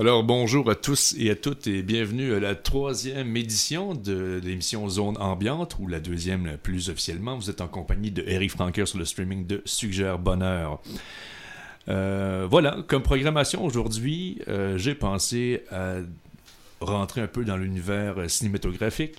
Alors bonjour à tous et à toutes et bienvenue à la troisième édition de l'émission Zone Ambiante, ou la deuxième plus officiellement. Vous êtes en compagnie de Eric Franker sur le streaming de Suggère Bonheur. Euh, voilà, comme programmation aujourd'hui, euh, j'ai pensé à rentrer un peu dans l'univers cinématographique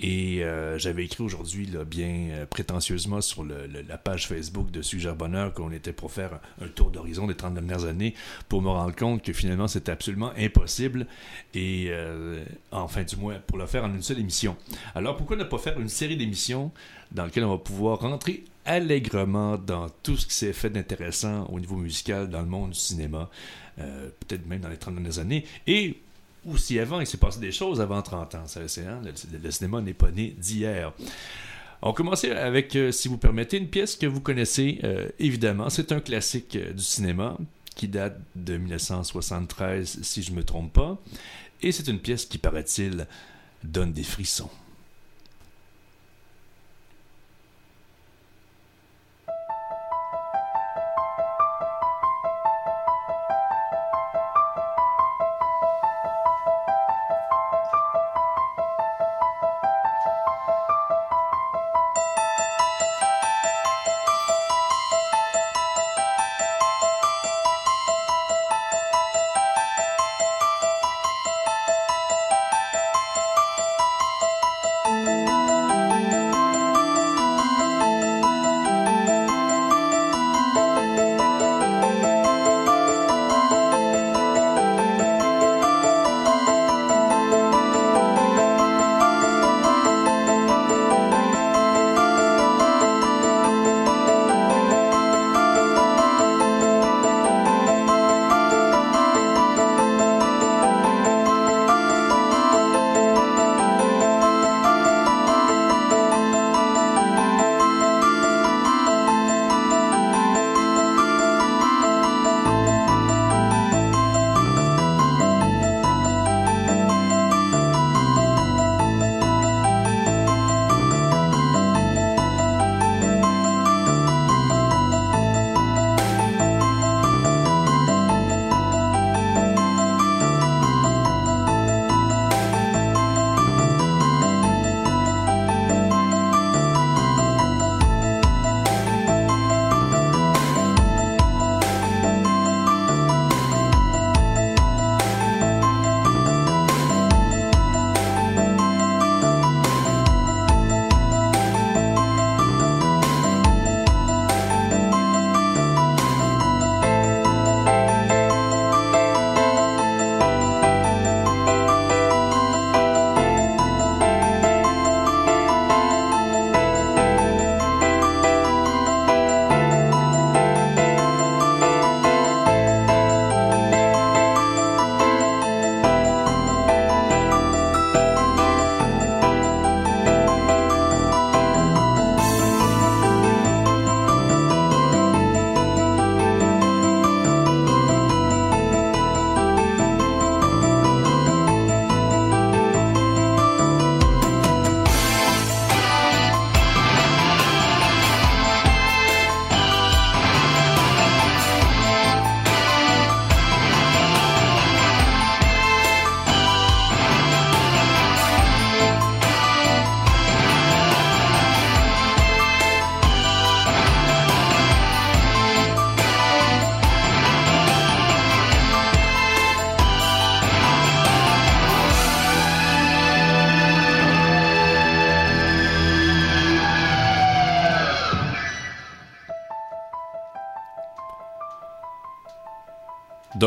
et euh, j'avais écrit aujourd'hui, bien euh, prétentieusement, sur la page Facebook de Suggère Bonheur qu'on était pour faire un, tour d'horizon des 30 dernières années pour me rendre compte que finalement c'était absolument impossible et euh, enfin du moins pour le faire en une seule émission. Alors pourquoi ne pas faire une série d'émissions dans lesquelles on va pouvoir rentrer allègrement dans tout ce qui s'est fait d'intéressant au niveau musical dans le monde du cinéma, peut-être même dans les 30 dernières années, et ou si avant il s'est passé des choses avant 30 ans. Ça, hein, le, cinéma n'est pas né d'hier. On va commencer avec, euh, si vous permettez, une pièce que vous connaissez euh, évidemment. C'est un classique euh, du cinéma qui date de 1973, si je ne me trompe pas. Et c'est une pièce qui, paraît-il, donne des frissons.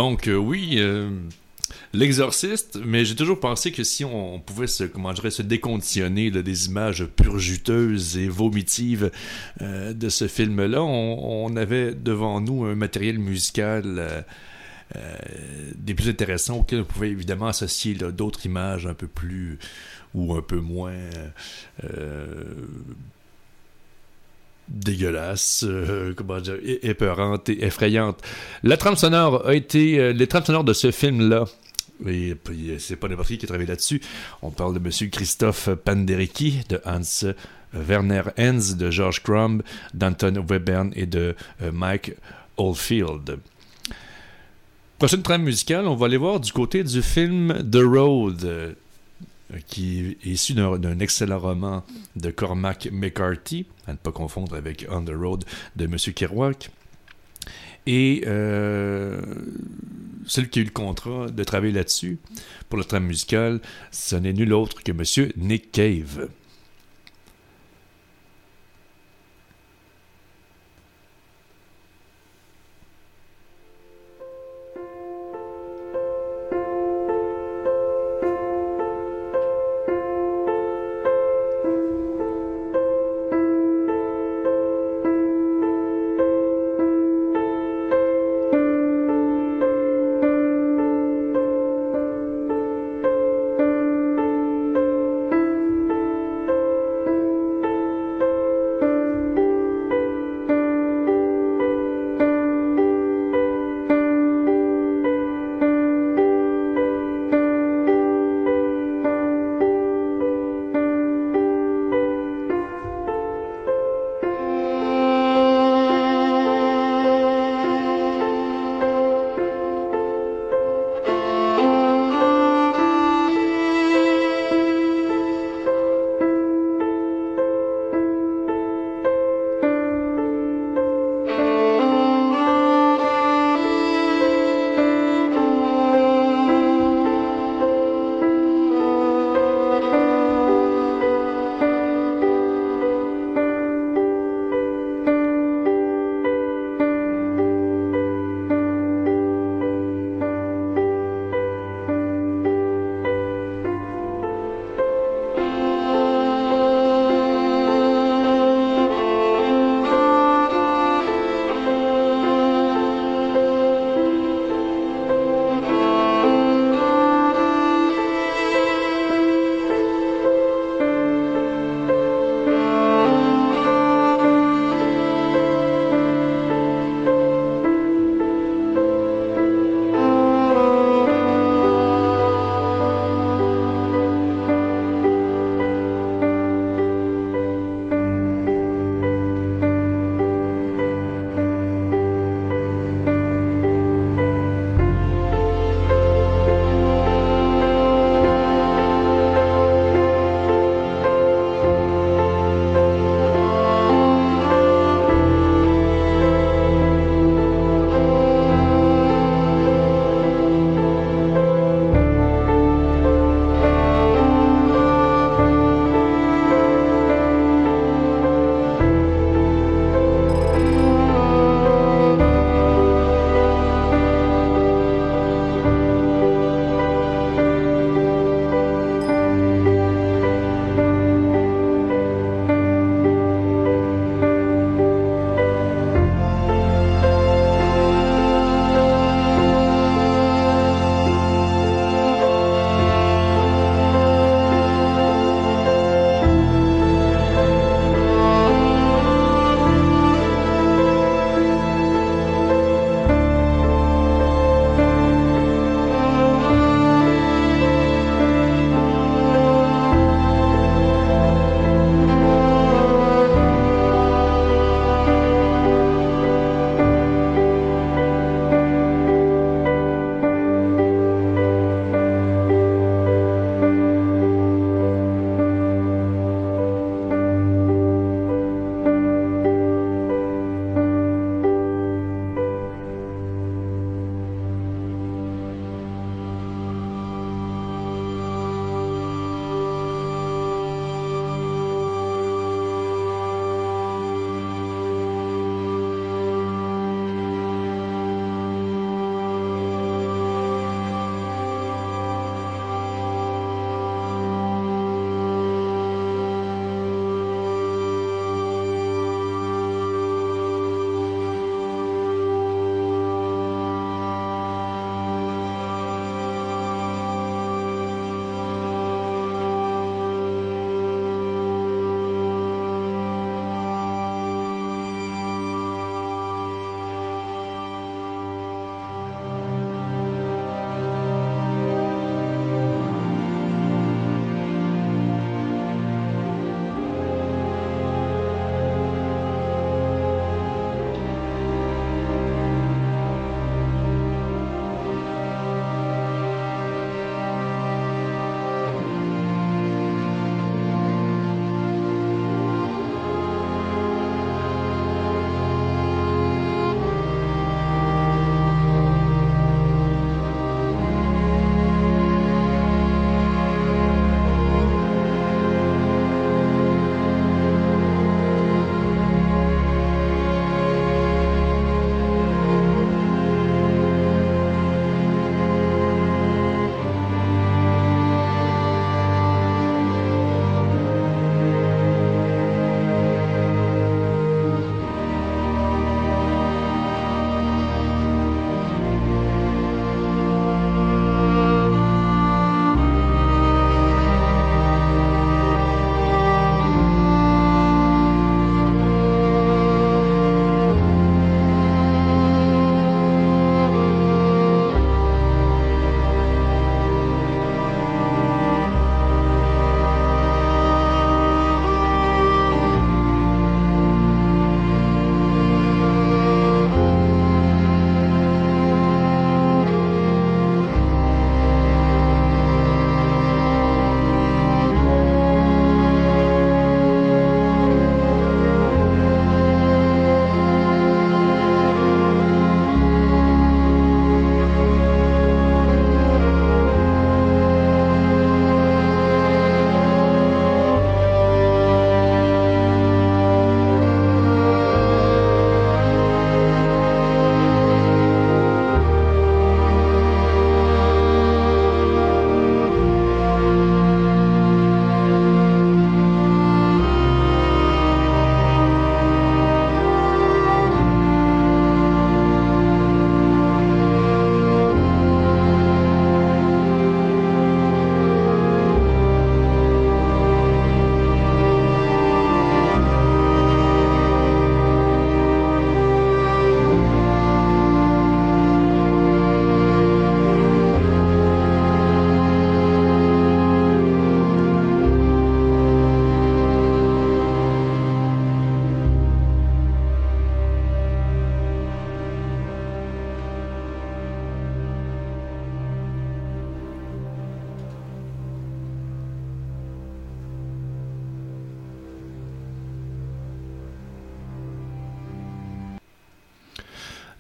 Donc, euh, oui, euh, l'exorciste, mais j'ai toujours pensé que si on, pouvait se, comment dirais, se déconditionner des images pure juteuses et vomitives euh, de ce film-là, on, avait devant nous un matériel musical des plus intéressants auxquels on pouvait évidemment associer d'autres images un peu plus ou un peu moins dégueulasse, euh, comment dire, épeurante et effrayante. La trame sonore a été, euh, les trames sonores de ce film-là, et puis c'est pas n'importe qui qui a travaillé là-dessus. On parle de Monsieur Christophe Panderecki, de Hans Werner Enz, de George Crumb, d'Anton Webern et de euh, Mike Oldfield. Prochaine trame musicale, on va aller voir du côté du film The Road, euh, qui est issu d'un excellent roman de Cormac McCarthy, à ne pas confondre avec On the Road de M. Kerouac. Et euh, celui qui a eu le contrat de travailler là-dessus pour le trame musical, ce n'est nul autre que M. Nick Cave.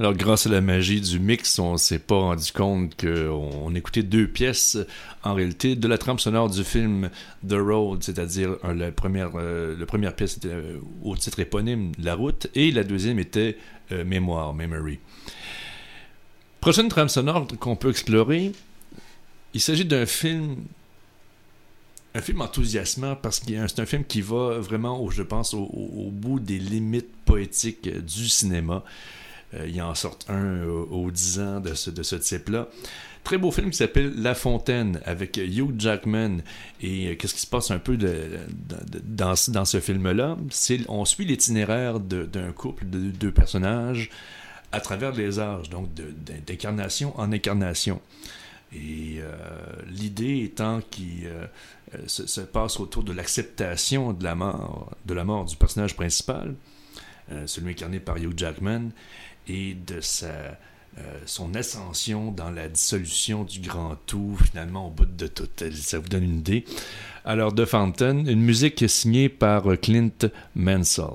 Alors, grâce à la magie du mix, on s'est pas rendu compte qu'on écoutait deux pièces, en réalité, de la trame sonore du film The Road, c'est-à-dire la, première, euh, première pièce euh, au titre éponyme La route, et la deuxième était euh, Mémoire, Memory. Prochaine trame sonore qu'on peut explorer, il s'agit d'un film un film enthousiasmant parce que c'est un film qui va vraiment, je pense, au, bout des limites poétiques du cinéma. Euh, il en sort un aux 10 ans de ce, de ce type-là. Très beau film qui s'appelle La Fontaine avec Hugh Jackman. Et euh, qu'est-ce qui se passe un peu dans, dans, ce film-là? On suit l'itinéraire d'un couple de deux personnages à travers les âges, donc d'incarnation en incarnation. Et euh, l'idée étant qu'il se, se, passe autour de l'acceptation de la mort, de la mort du personnage principal, celui incarné par Hugh Jackman, et de sa, euh, son ascension dans la dissolution du grand tout, finalement, au bout de tout. Ça vous donne une idée. Alors, The Fountain, une musique signée par Clint Mansell.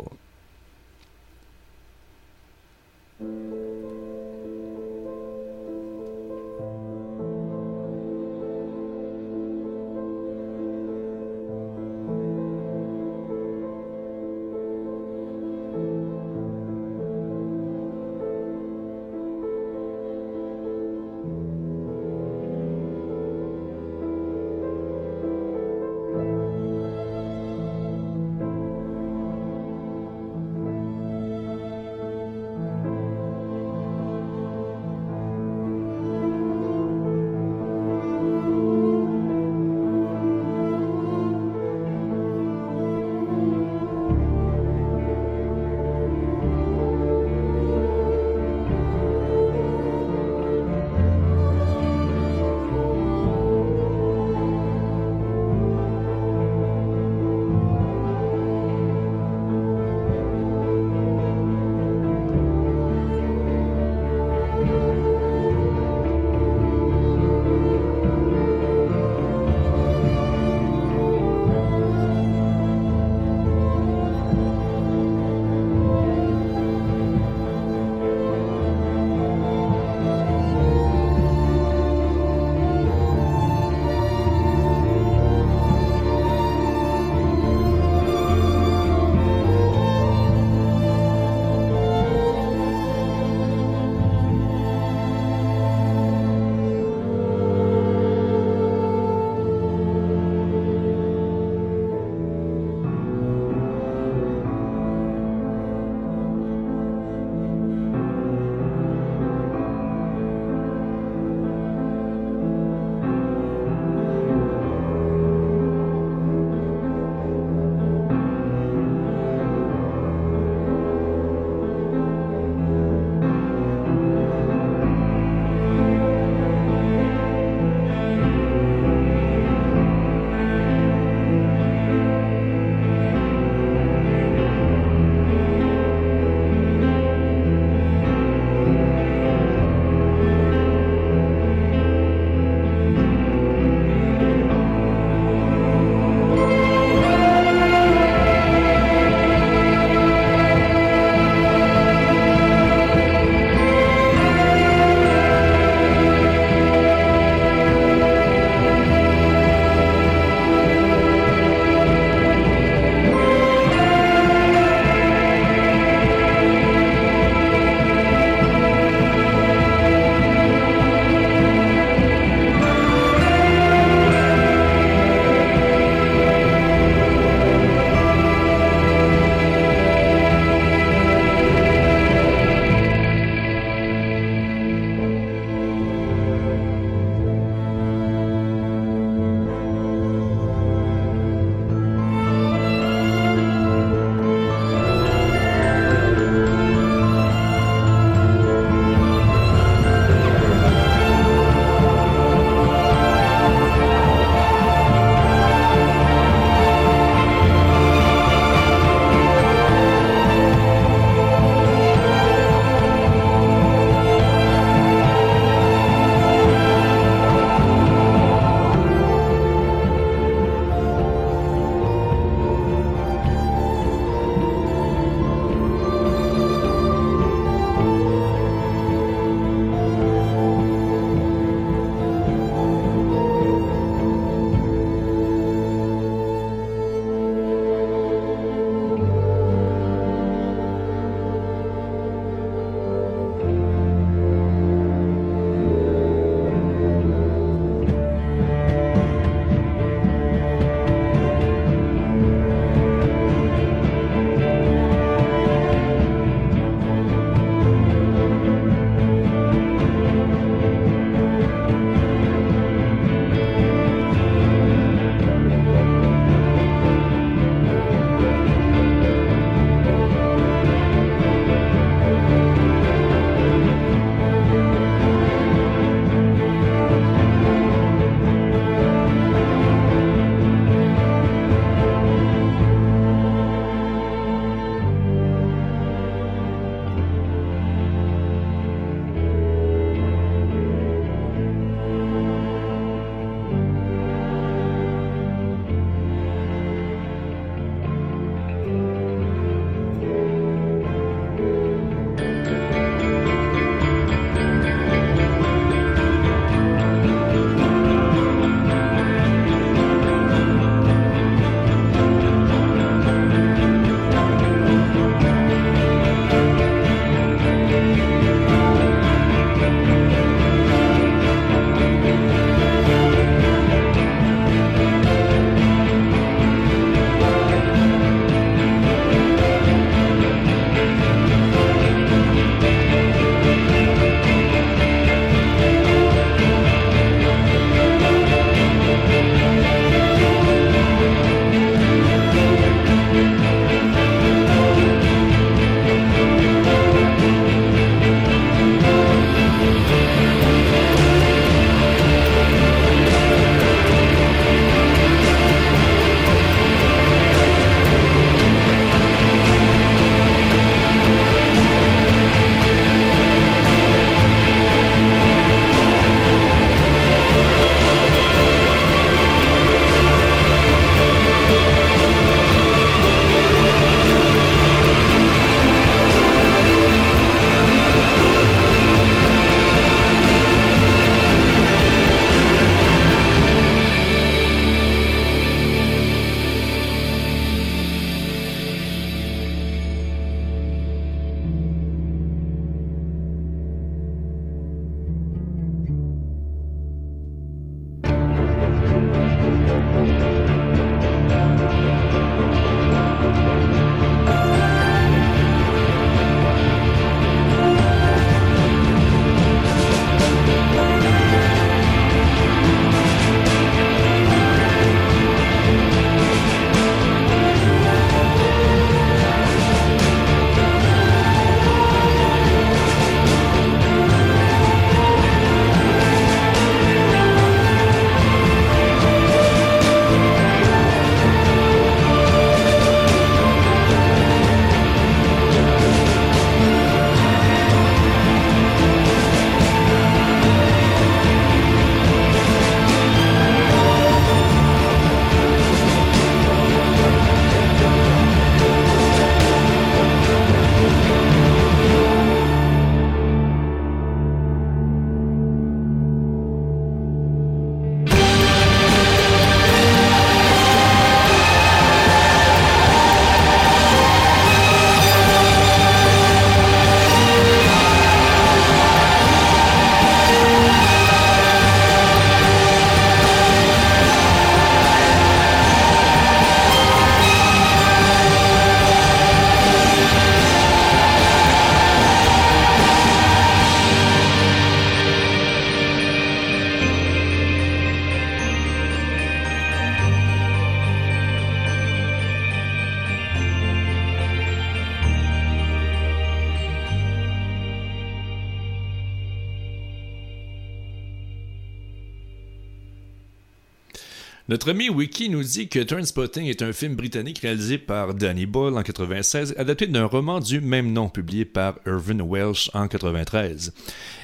Notre ami Wiki nous dit que Turnspotting est un film britannique réalisé par Danny Boyle en 96, adapté d'un roman du même nom publié par Irvin Welsh en 93.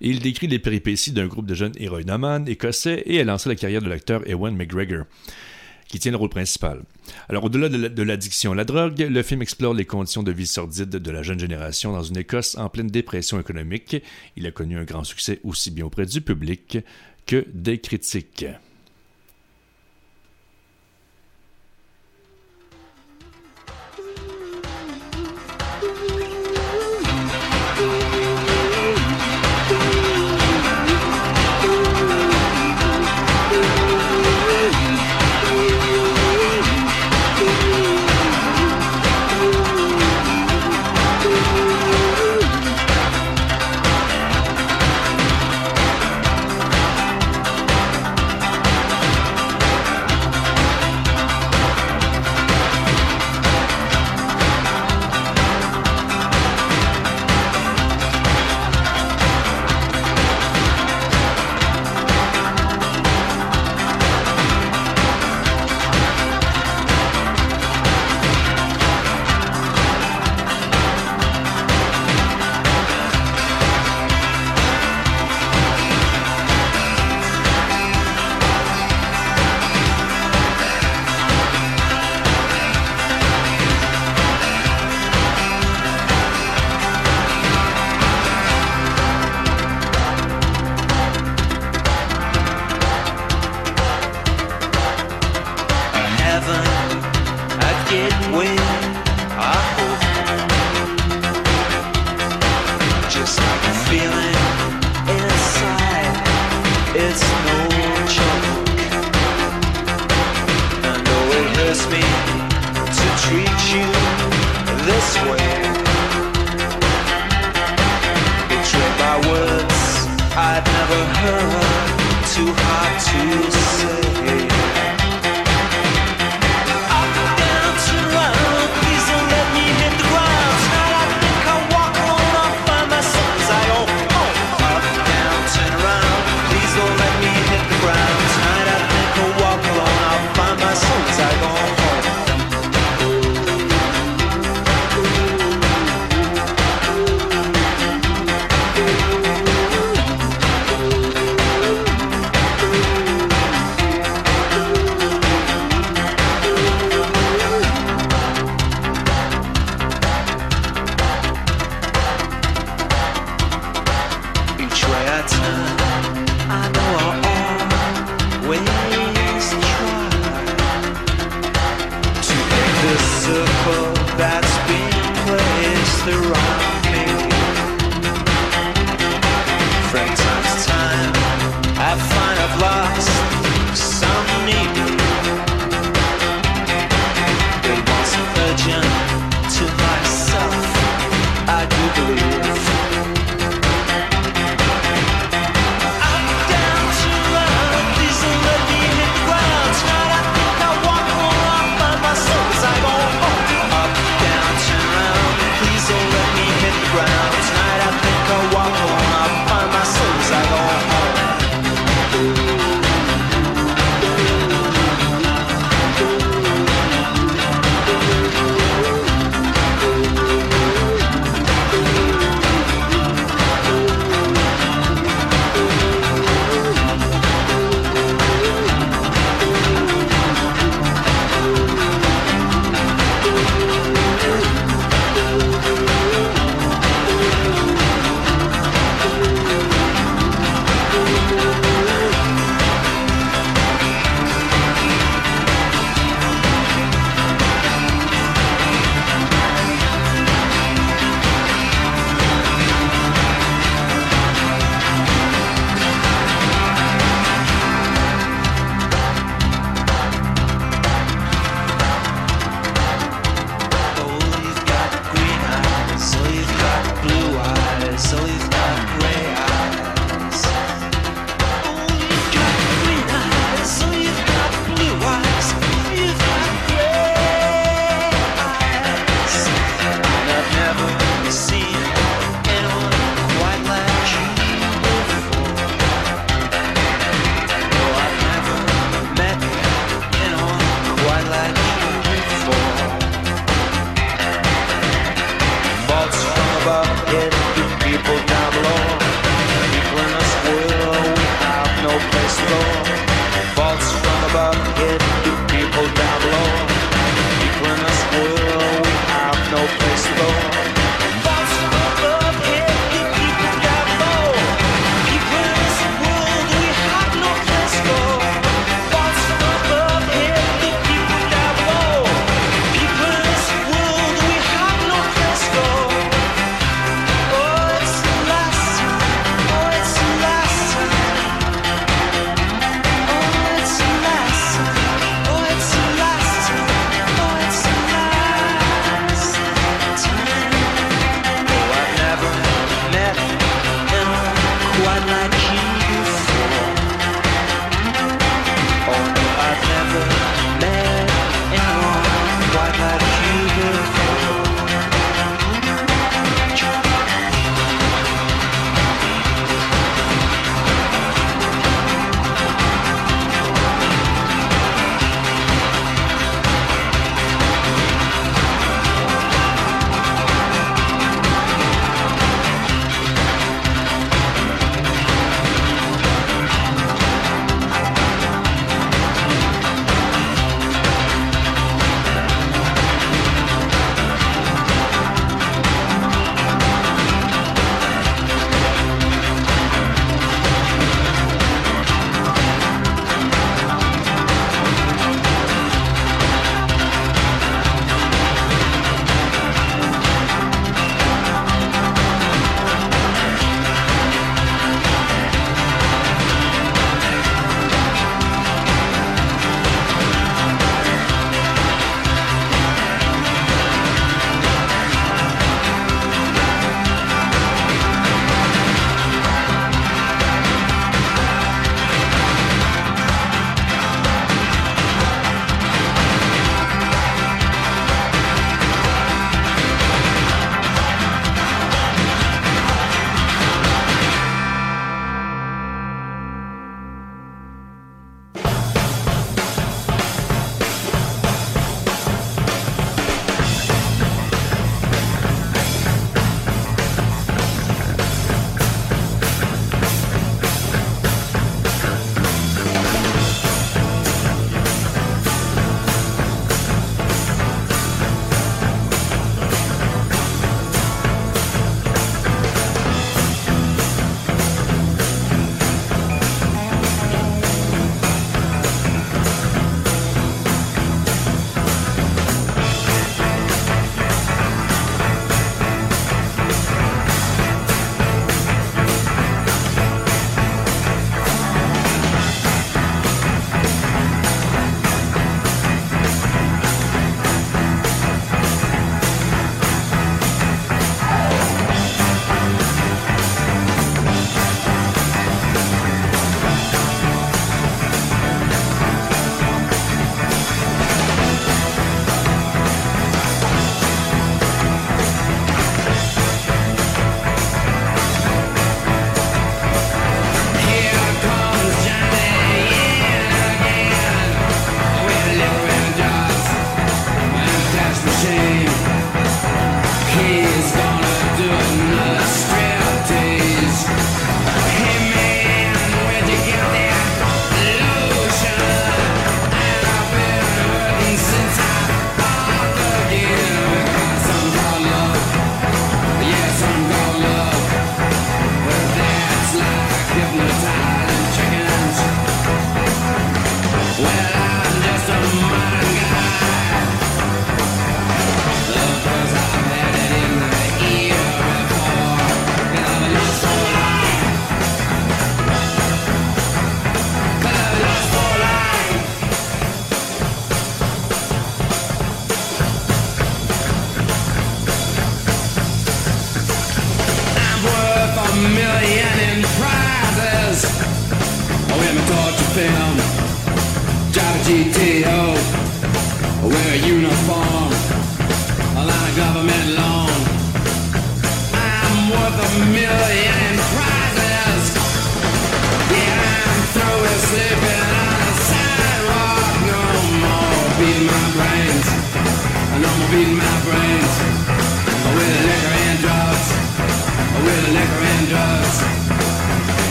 Il décrit les péripéties d'un groupe de jeunes héroïnomanes écossais et a lancé la carrière de l'acteur Ewan McGregor qui tient le rôle principal. Alors, au-delà de l'addiction à la drogue, le film explore les conditions de vie sordides de la jeune génération dans une Écosse en pleine dépression économique. Il a connu un grand succès aussi bien auprès du public que des critiques.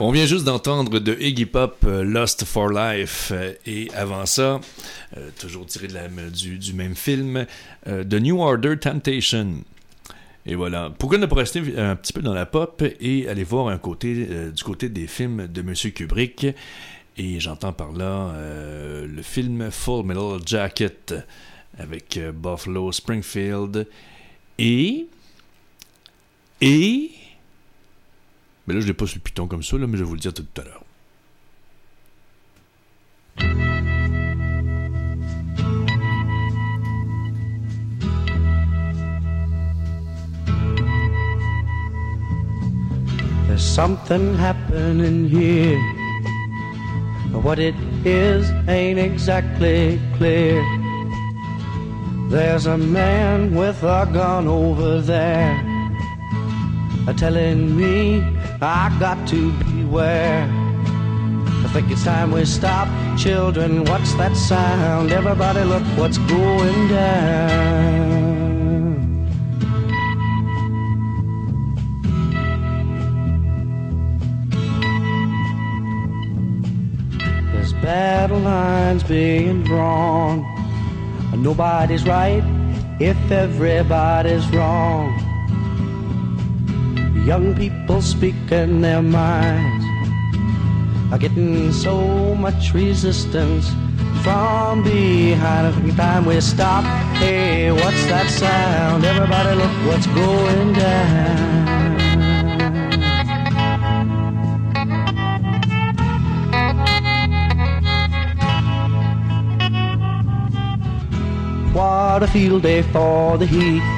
On vient juste d'entendre de Iggy Pop euh, Lost for Life euh, et avant ça, euh, toujours tiré de du, même film, The New Order Temptation. Et voilà. Pourquoi ne pas rester un petit peu dans la pop et aller voir un côté du côté des films de Monsieur Kubrick? Et j'entends par là le film Full Metal Jacket avec Buffalo Springfield et et mais là, je sur le piton comme ça, là, mais je vais vous le dire tout à l'heure. There's something happening here. What it is ain't exactly clear. There's a man with a gun over there telling me I got to beware. I think it's time we stop. Children, what's that sound? Everybody look what's going down. There's battle lines being drawn. Nobody's right if everybody's wrong. Young people speaking their minds are getting so much resistance from behind. I think time we stop. Hey, what's that sound? Everybody look what's going down. What a field day for the heat.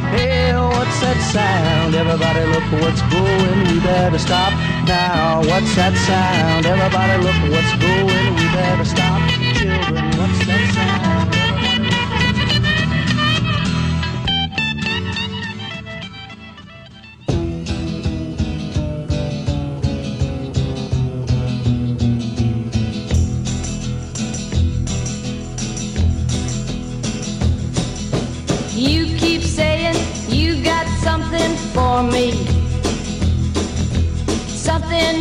Hey, what's that sound? Everybody look what's going. We better stop. Now, what's that sound? Everybody look what's going. We better stop.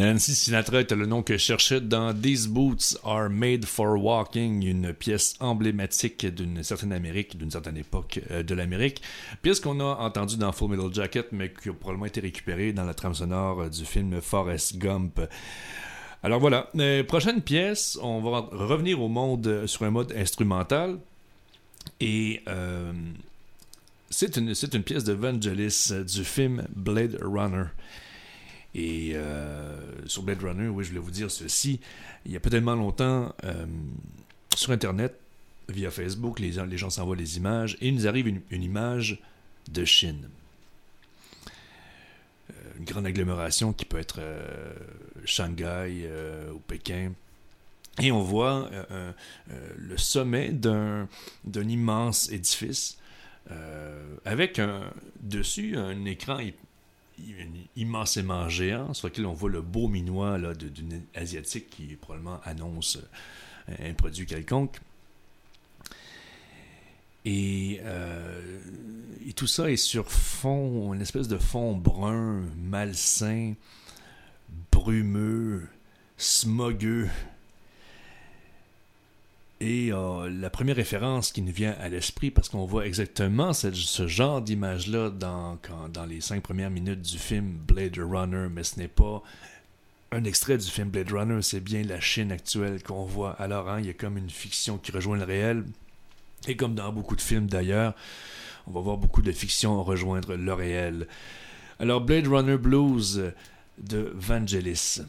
Nancy Sinatra était le nom que je cherchais dans These Boots Are Made for Walking, une pièce emblématique d'une certaine Amérique, d'une certaine époque euh, de l'Amérique. Pièce qu'on a entendue dans Full Metal Jacket, mais qui a probablement été récupérée dans la trame sonore euh, du film Forrest Gump. Alors voilà, Euh, prochaine pièce, on va revenir au monde sur un mode instrumental. Et c'est une, une pièce de Vangelis du film Blade Runner. Et euh, sur Blade Runner, oui, je voulais vous dire ceci. Il y a pas tellement longtemps, euh, sur Internet, via Facebook, les, gens- s'envoient les images et il nous arrive une, image de Chine. Euh, une grande agglomération qui peut être Shanghai ou Pékin. Et on voit le sommet d'un immense édifice avec dessus un écran immensément géant sur lequel on voit le beau minois d'une asiatique qui probablement annonce euh, un produit quelconque. Et, euh, et tout ça est sur fond, une espèce de fond brun, malsain, brumeux, smogueux. Et euh, la première référence qui nous vient à l'esprit, parce qu'on voit exactement ce, genre d'image-là dans les cinq premières minutes du film Blade Runner, mais ce n'est pas un extrait du film Blade Runner, c'est bien la Chine actuelle qu'on voit. Alors, hein, il y a comme une fiction qui rejoint le réel. Et comme dans beaucoup de films d'ailleurs, on va voir beaucoup de fiction rejoindre le réel. Alors, Blade Runner Blues de Vangelis.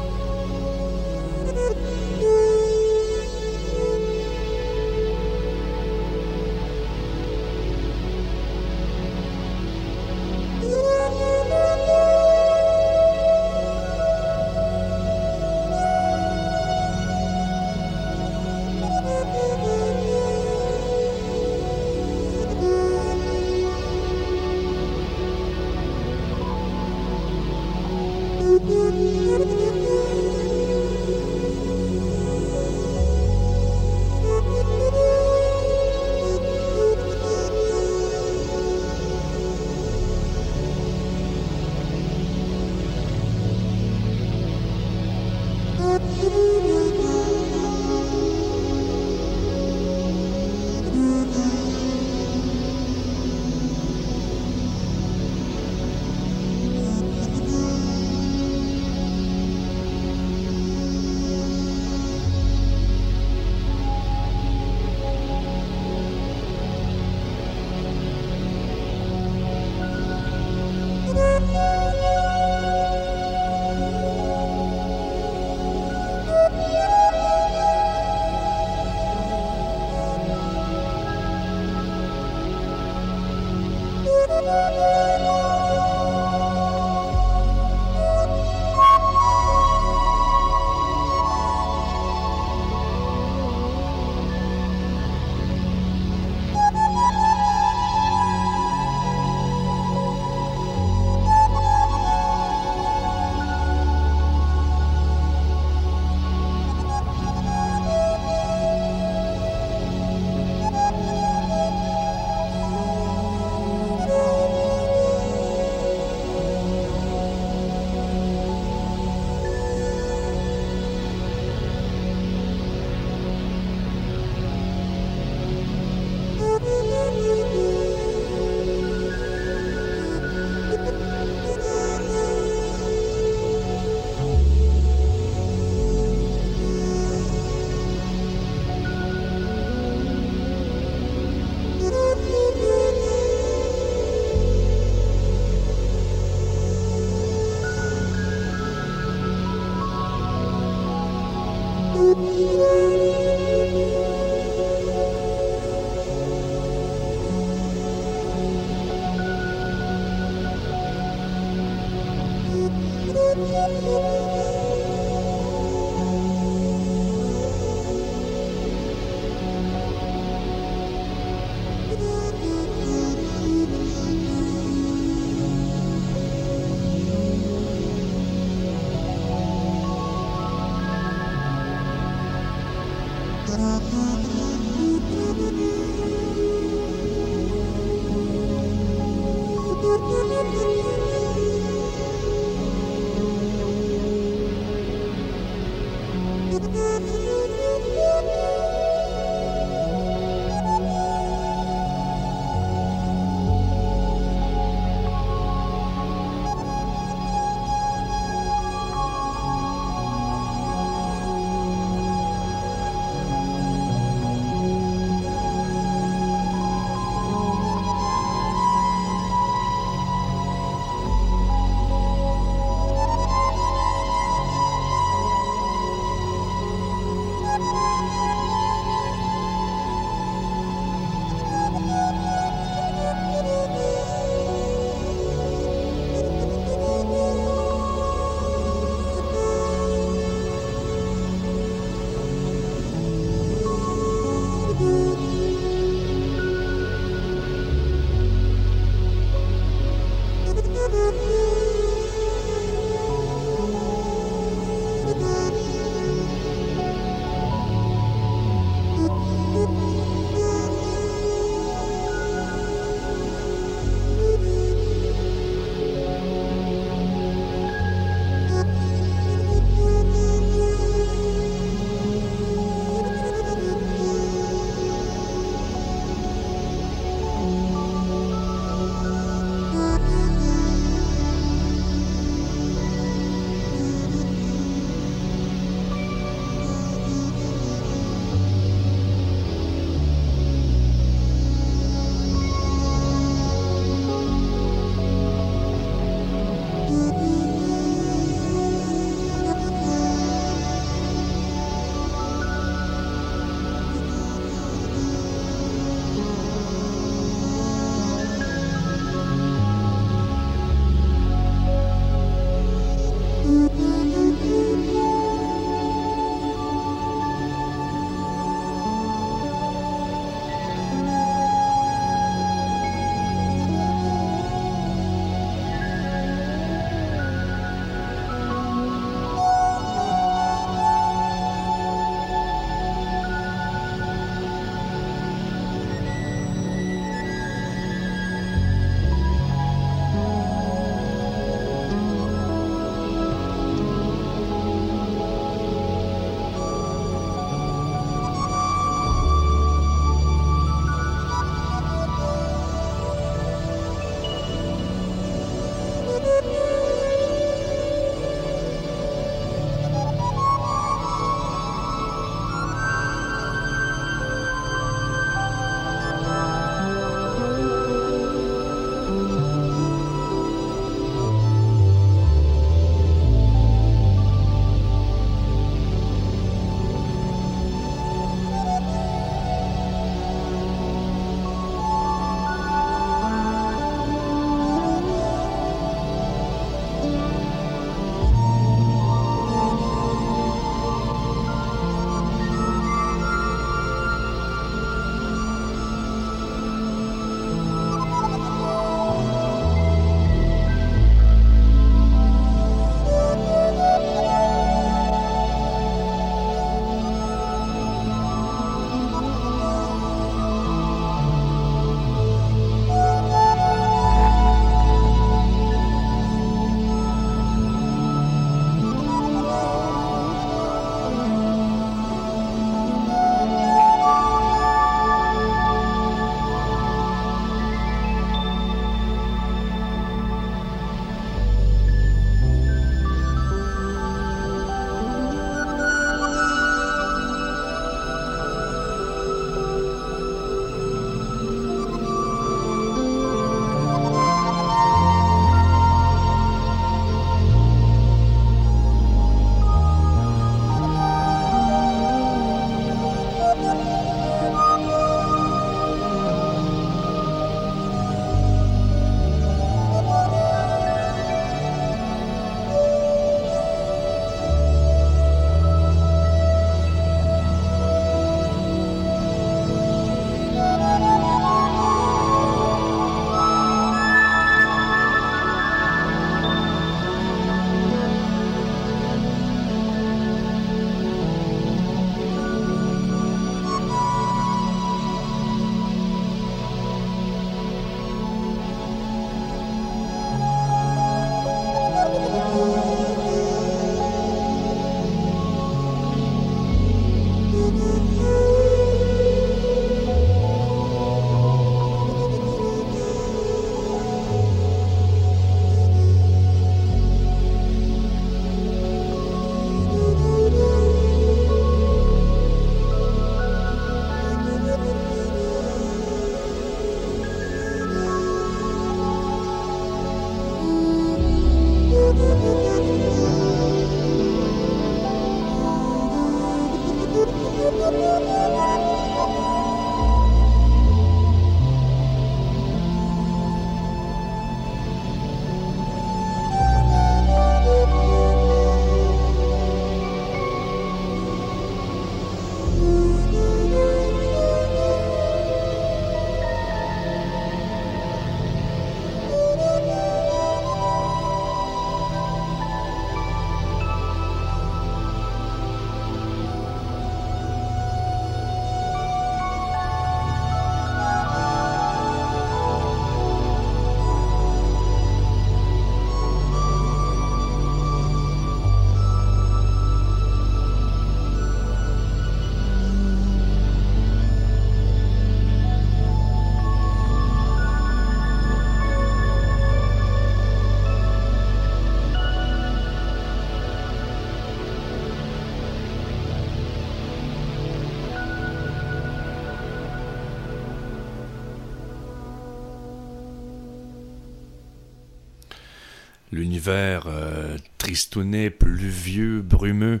L'univers euh, tristounet, pluvieux, brumeux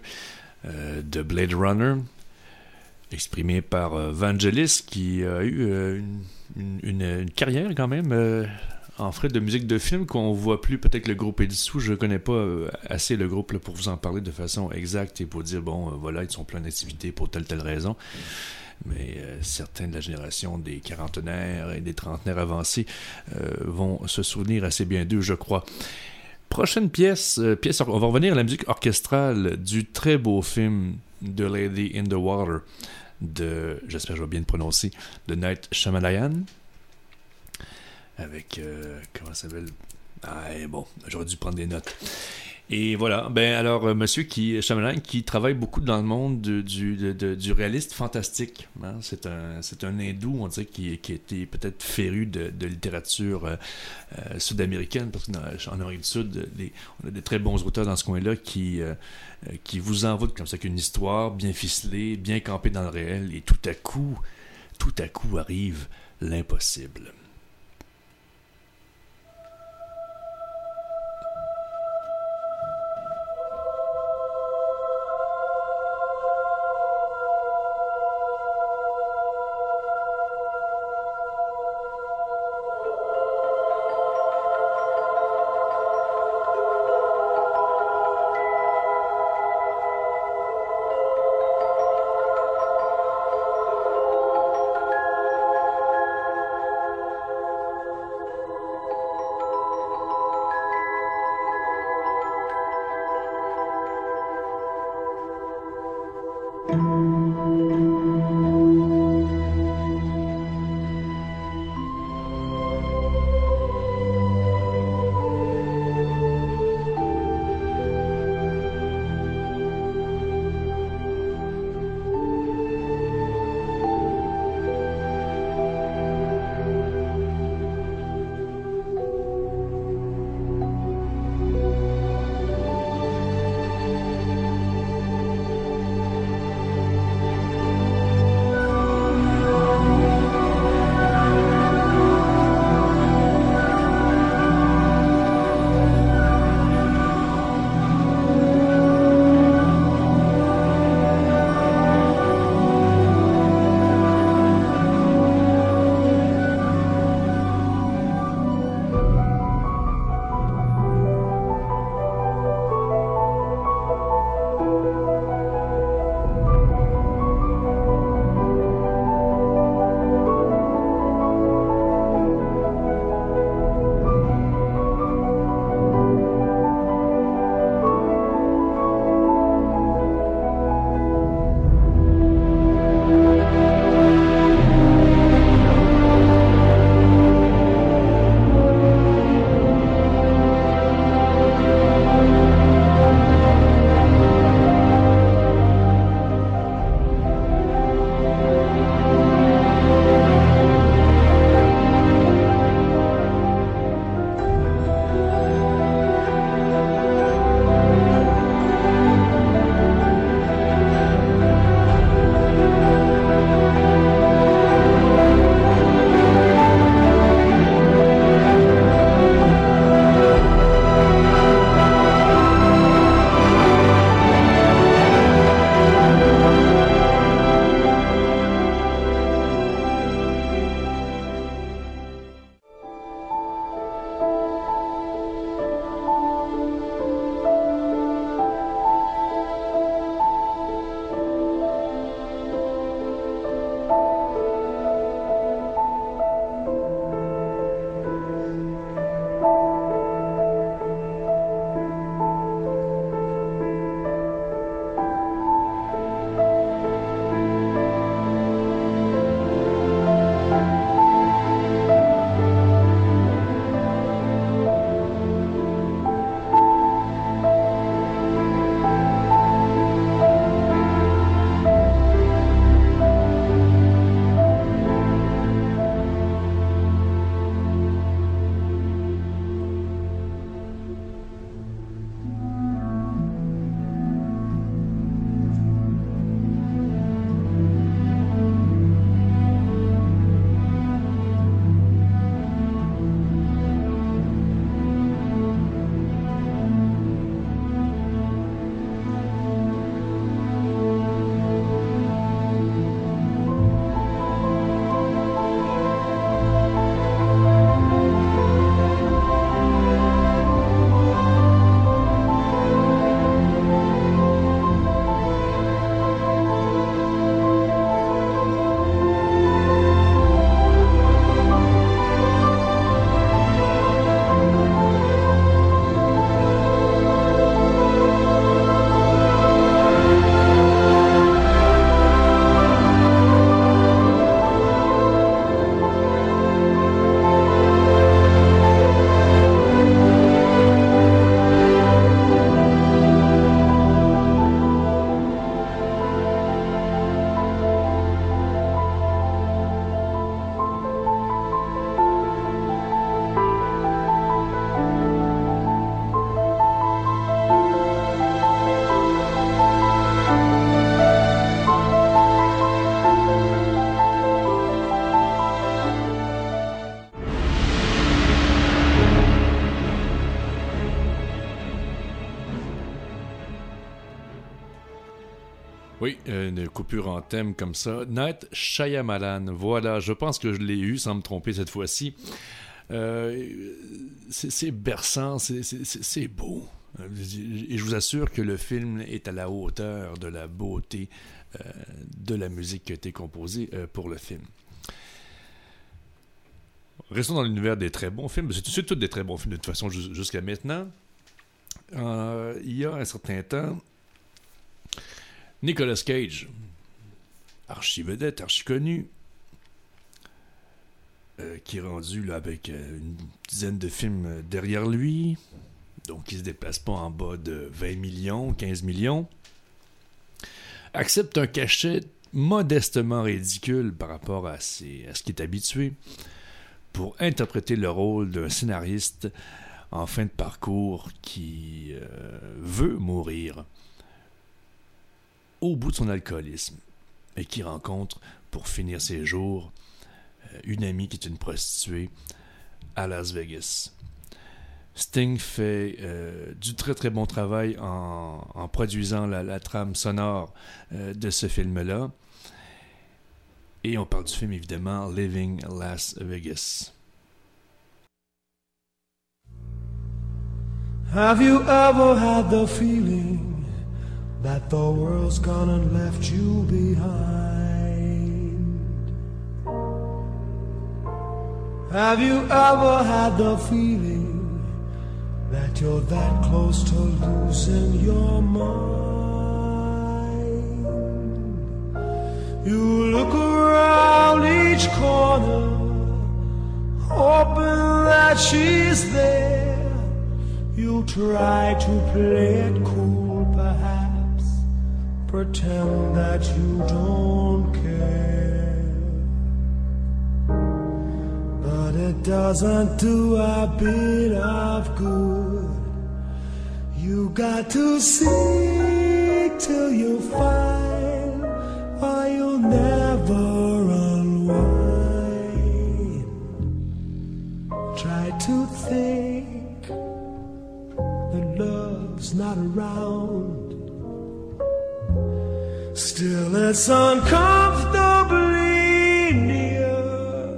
euh, de Blade Runner, exprimé par euh, Vangelis, qui a eu euh, une, une- carrière quand même en frais de musique de film qu'on voit plus. Peut-être le groupe est dissous. Je connais pas assez le groupe pour vous en parler de façon exacte et pour dire, bon, voilà, ils sont plein d'activités pour telle, telle raison. Mais euh, certains de la génération des quarantenaires et des trentenaires avancés vont se souvenir assez bien d'eux, je crois. Prochaine pièce, euh, pièce, on va revenir à la musique orchestrale du très beau film The Lady in the Water de, j'espère que je vais bien le prononcer, de Night Shyamalan. Avec, euh, comment ça s'appelle? Ah, eh, bon, j'aurais dû prendre des notes. Et voilà, ben alors, euh, monsieur qui, Shyamalan, qui travaille beaucoup dans le monde de- du, de- du réaliste fantastique. hein. C'est un, c'est un hindou, on dirait, qui, qui était peut-être féru de, de littérature euh, euh, sud-américaine, parce que dans, en Amérique du Sud, on a des très bons auteurs dans ce coin-là qui, euh, euh, qui vous envoûtent comme ça qu'une histoire bien ficelée, bien campée dans le réel, et tout à coup, tout à coup arrive l'impossible. Oui, une coupure en thème comme ça. Night Shyamalan, voilà, je pense que je l'ai eu sans me tromper cette fois-ci. Euh, c'est berçant, c'est- beau. Et je vous assure que le film est à la hauteur de la beauté euh, de la musique qui a été composée euh, pour le film. Restons dans l'univers des très bons films. C'est tous des très bons films de toute façon jus- jusqu'à maintenant. Il y a un certain temps, Nicolas Cage, archi-vedette, archi-connu, euh, qui est rendu avec euh, une dizaine de films euh, derrière lui, donc il se déplace pas en bas de 20 millions, 15 millions, accepte un cachet modestement ridicule par rapport à, ce qui est habitué pour interpréter le rôle d'un scénariste en fin de parcours qui veut mourir au bout de son alcoolisme et qui rencontre pour finir ses jours euh, une amie qui est une prostituée à Las Vegas. Sting fait euh, du très très bon travail en, produisant la, la trame sonore euh, de ce film-là. Et on parle du film évidemment Living Las Vegas. Have you ever had the feeling that the world's gone and left you behind? Have you ever had the feeling that you're that close to losing your mind? You look around each corner, hoping that she's there. You try to play it cool. Pretend that you don't care. But it doesn't do a bit of good. You got to seek till you find, or you'll never unwind. Try to think that love's not around. Still, it's uncomfortably near.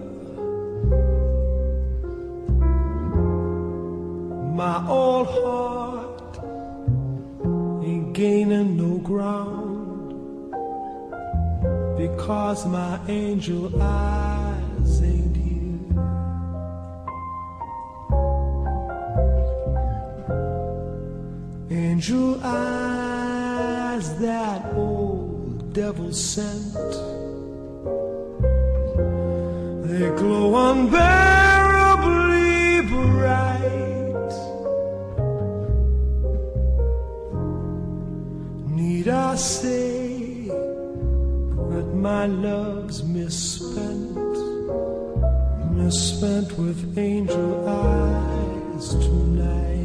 My old heart ain't gaining no ground because my angel eyes ain't here. Angel eyes that old devil sent. They glow unbearably bright. Need I say that my love's misspent, misspent with angel eyes tonight?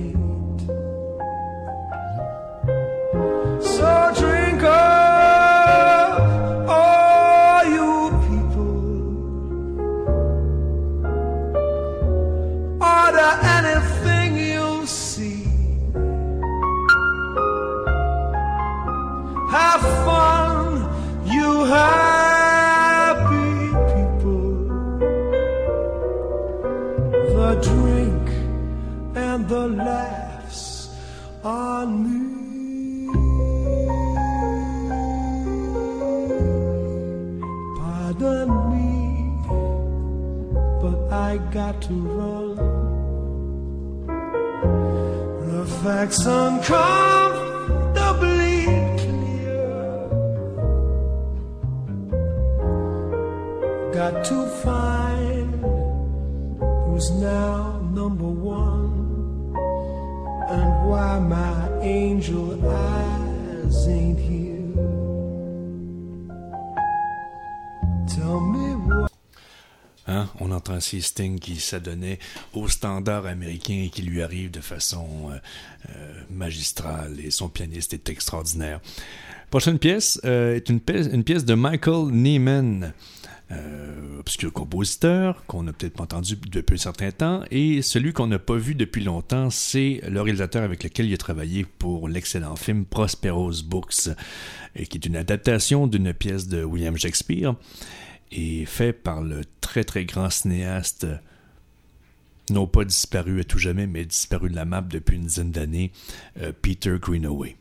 Sting qui s'adonnait aux standards américains et qui lui arrive de façon euh, euh, magistrale et son pianiste est extraordinaire. Prochaine pièce euh, est une pièce, de Michael Neiman. euh, obscur compositeur qu'on n'a peut-être pas entendu depuis un certain temps. Et celui qu'on n'a pas vu depuis longtemps, c'est le réalisateur avec lequel il a travaillé pour l'excellent film Prospero's Books, qui est une adaptation d'une pièce de William Shakespeare et fait par le très très grand cinéaste non pas disparu à tout jamais, mais disparu de la map depuis une dizaine d'années, euh, Peter Greenaway.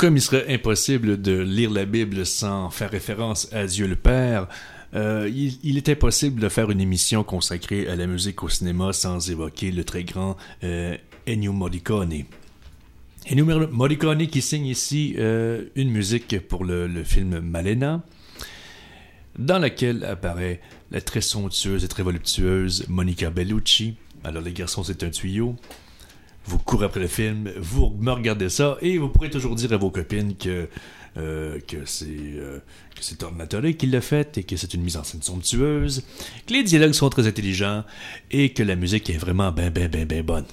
Comme il serait impossible de lire la Bible sans faire référence à Dieu le Père, euh, il, il, est impossible de faire une émission consacrée à la musique au cinéma sans évoquer le très grand euh, Ennio Morricone. Ennio Morricone qui signe ici euh, une musique pour le, le, film Malena, dans laquelle apparaît la très somptueuse et très voluptueuse Monica Bellucci. Alors les garçons, c'est un tuyau. Vous courez après le film, vous me regardez ça, et vous pourrez toujours dire à vos copines que euh, c'est euh, que c'est qui l'a fait et que c'est une mise en scène somptueuse, que les dialogues sont très intelligents et que la musique est vraiment ben ben ben ben bonne.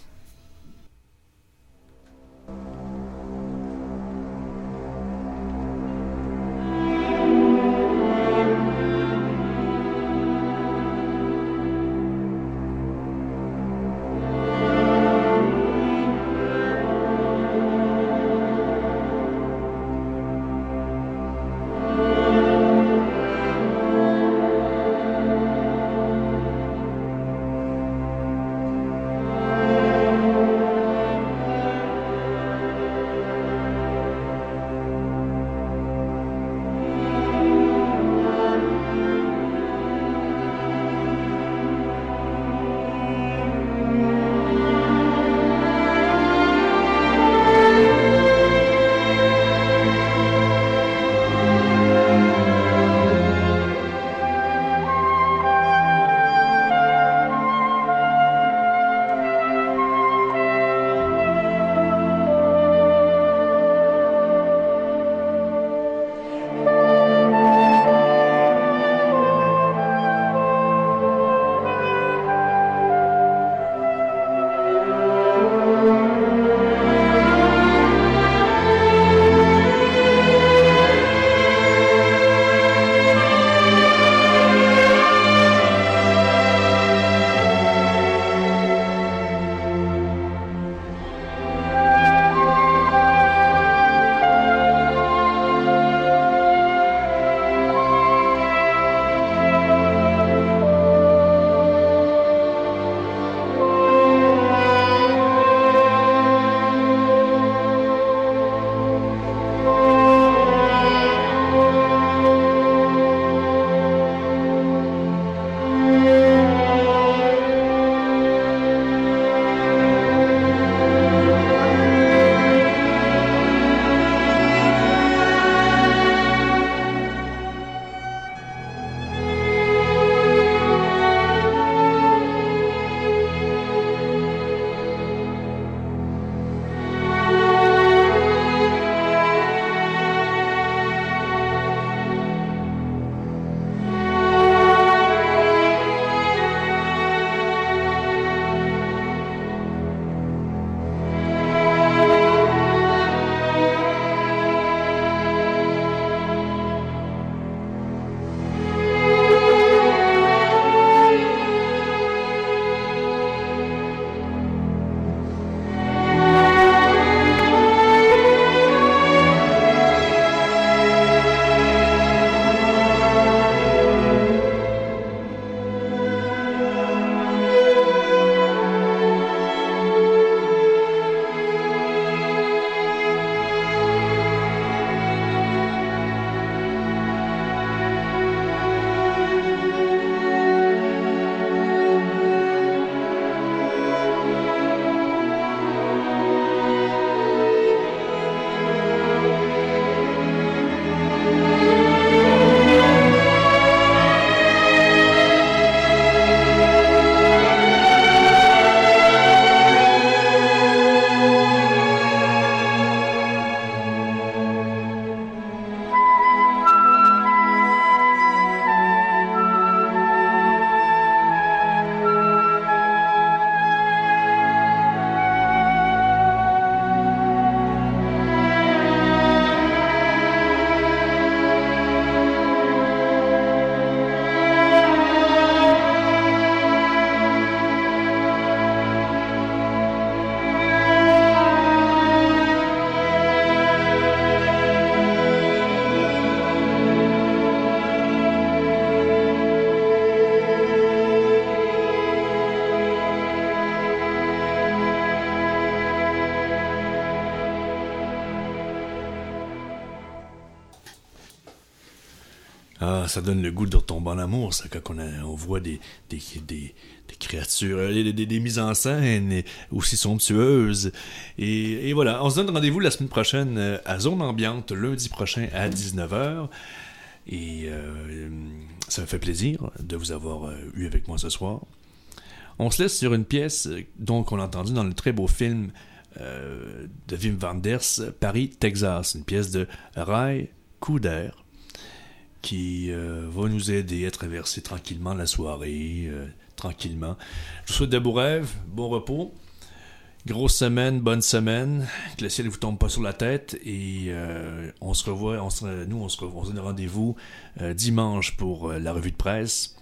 Ça donne le goût de retomber en amour, ça, quand on, a- voit des, créatures, euh, des, mises en scène et aussi somptueuses. Et, voilà, on se donne rendez-vous la semaine prochaine euh, à Zone Ambiante, lundi prochain à 19h. Et euh, ça me fait plaisir de vous avoir euh, eu avec moi ce soir. On se laisse sur une pièce euh, donc on a entendu dans le très beau film euh, de Wim Wenders, Paris, Texas, une pièce de Ray Couder qui euh, va nous aider à traverser tranquillement la soirée, euh, tranquillement. Je vous souhaite de beaux rêves, bon repos, grosse semaine, bonne semaine, que le ciel ne vous tombe pas sur la tête et euh, on se revoit, on se- nous on se, revoit- on se donne rendez-vous euh, dimanche pour la revue de presse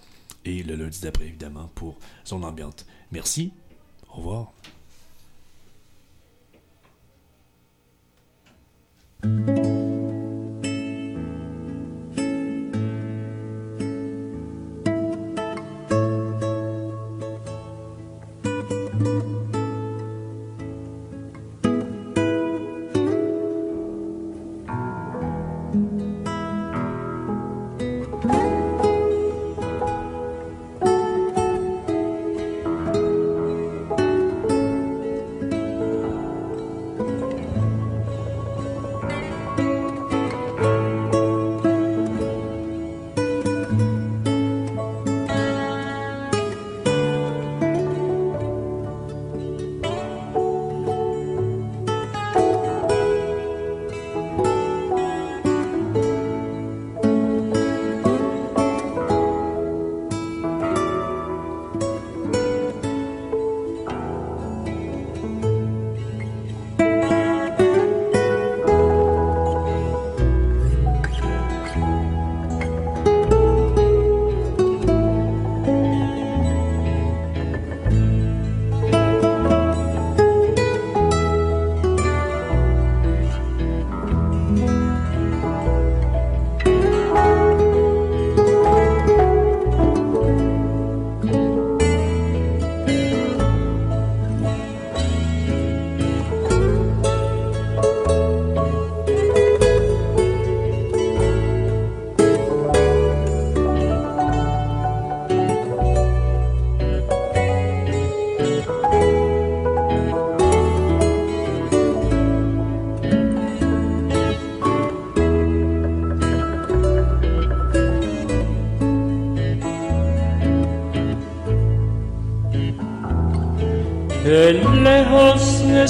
et le lundi d'après évidemment pour son ambiante. Merci, au revoir.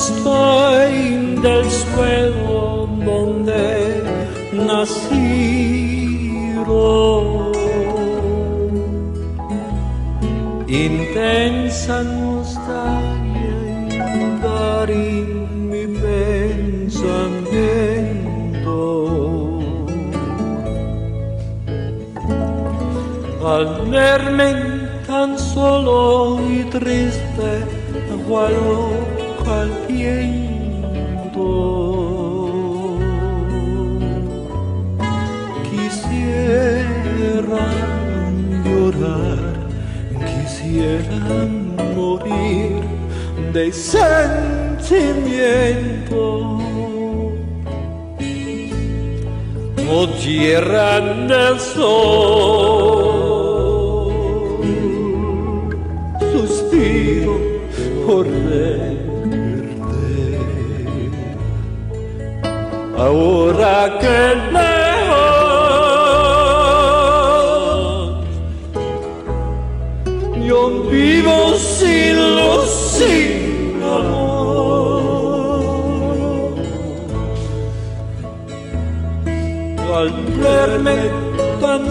Estoy del suelo donde nacido. Intensa nostalgia inundar en mi pensamiento. Al verme tan solo y triste, cual de sentimiento. Oh tierra del sol,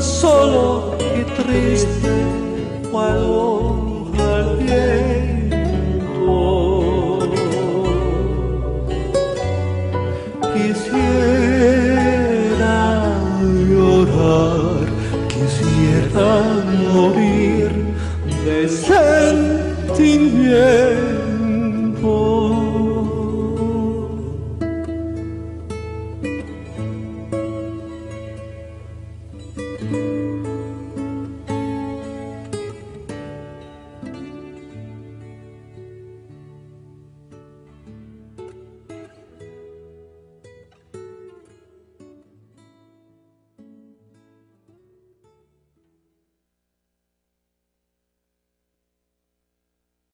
solo y triste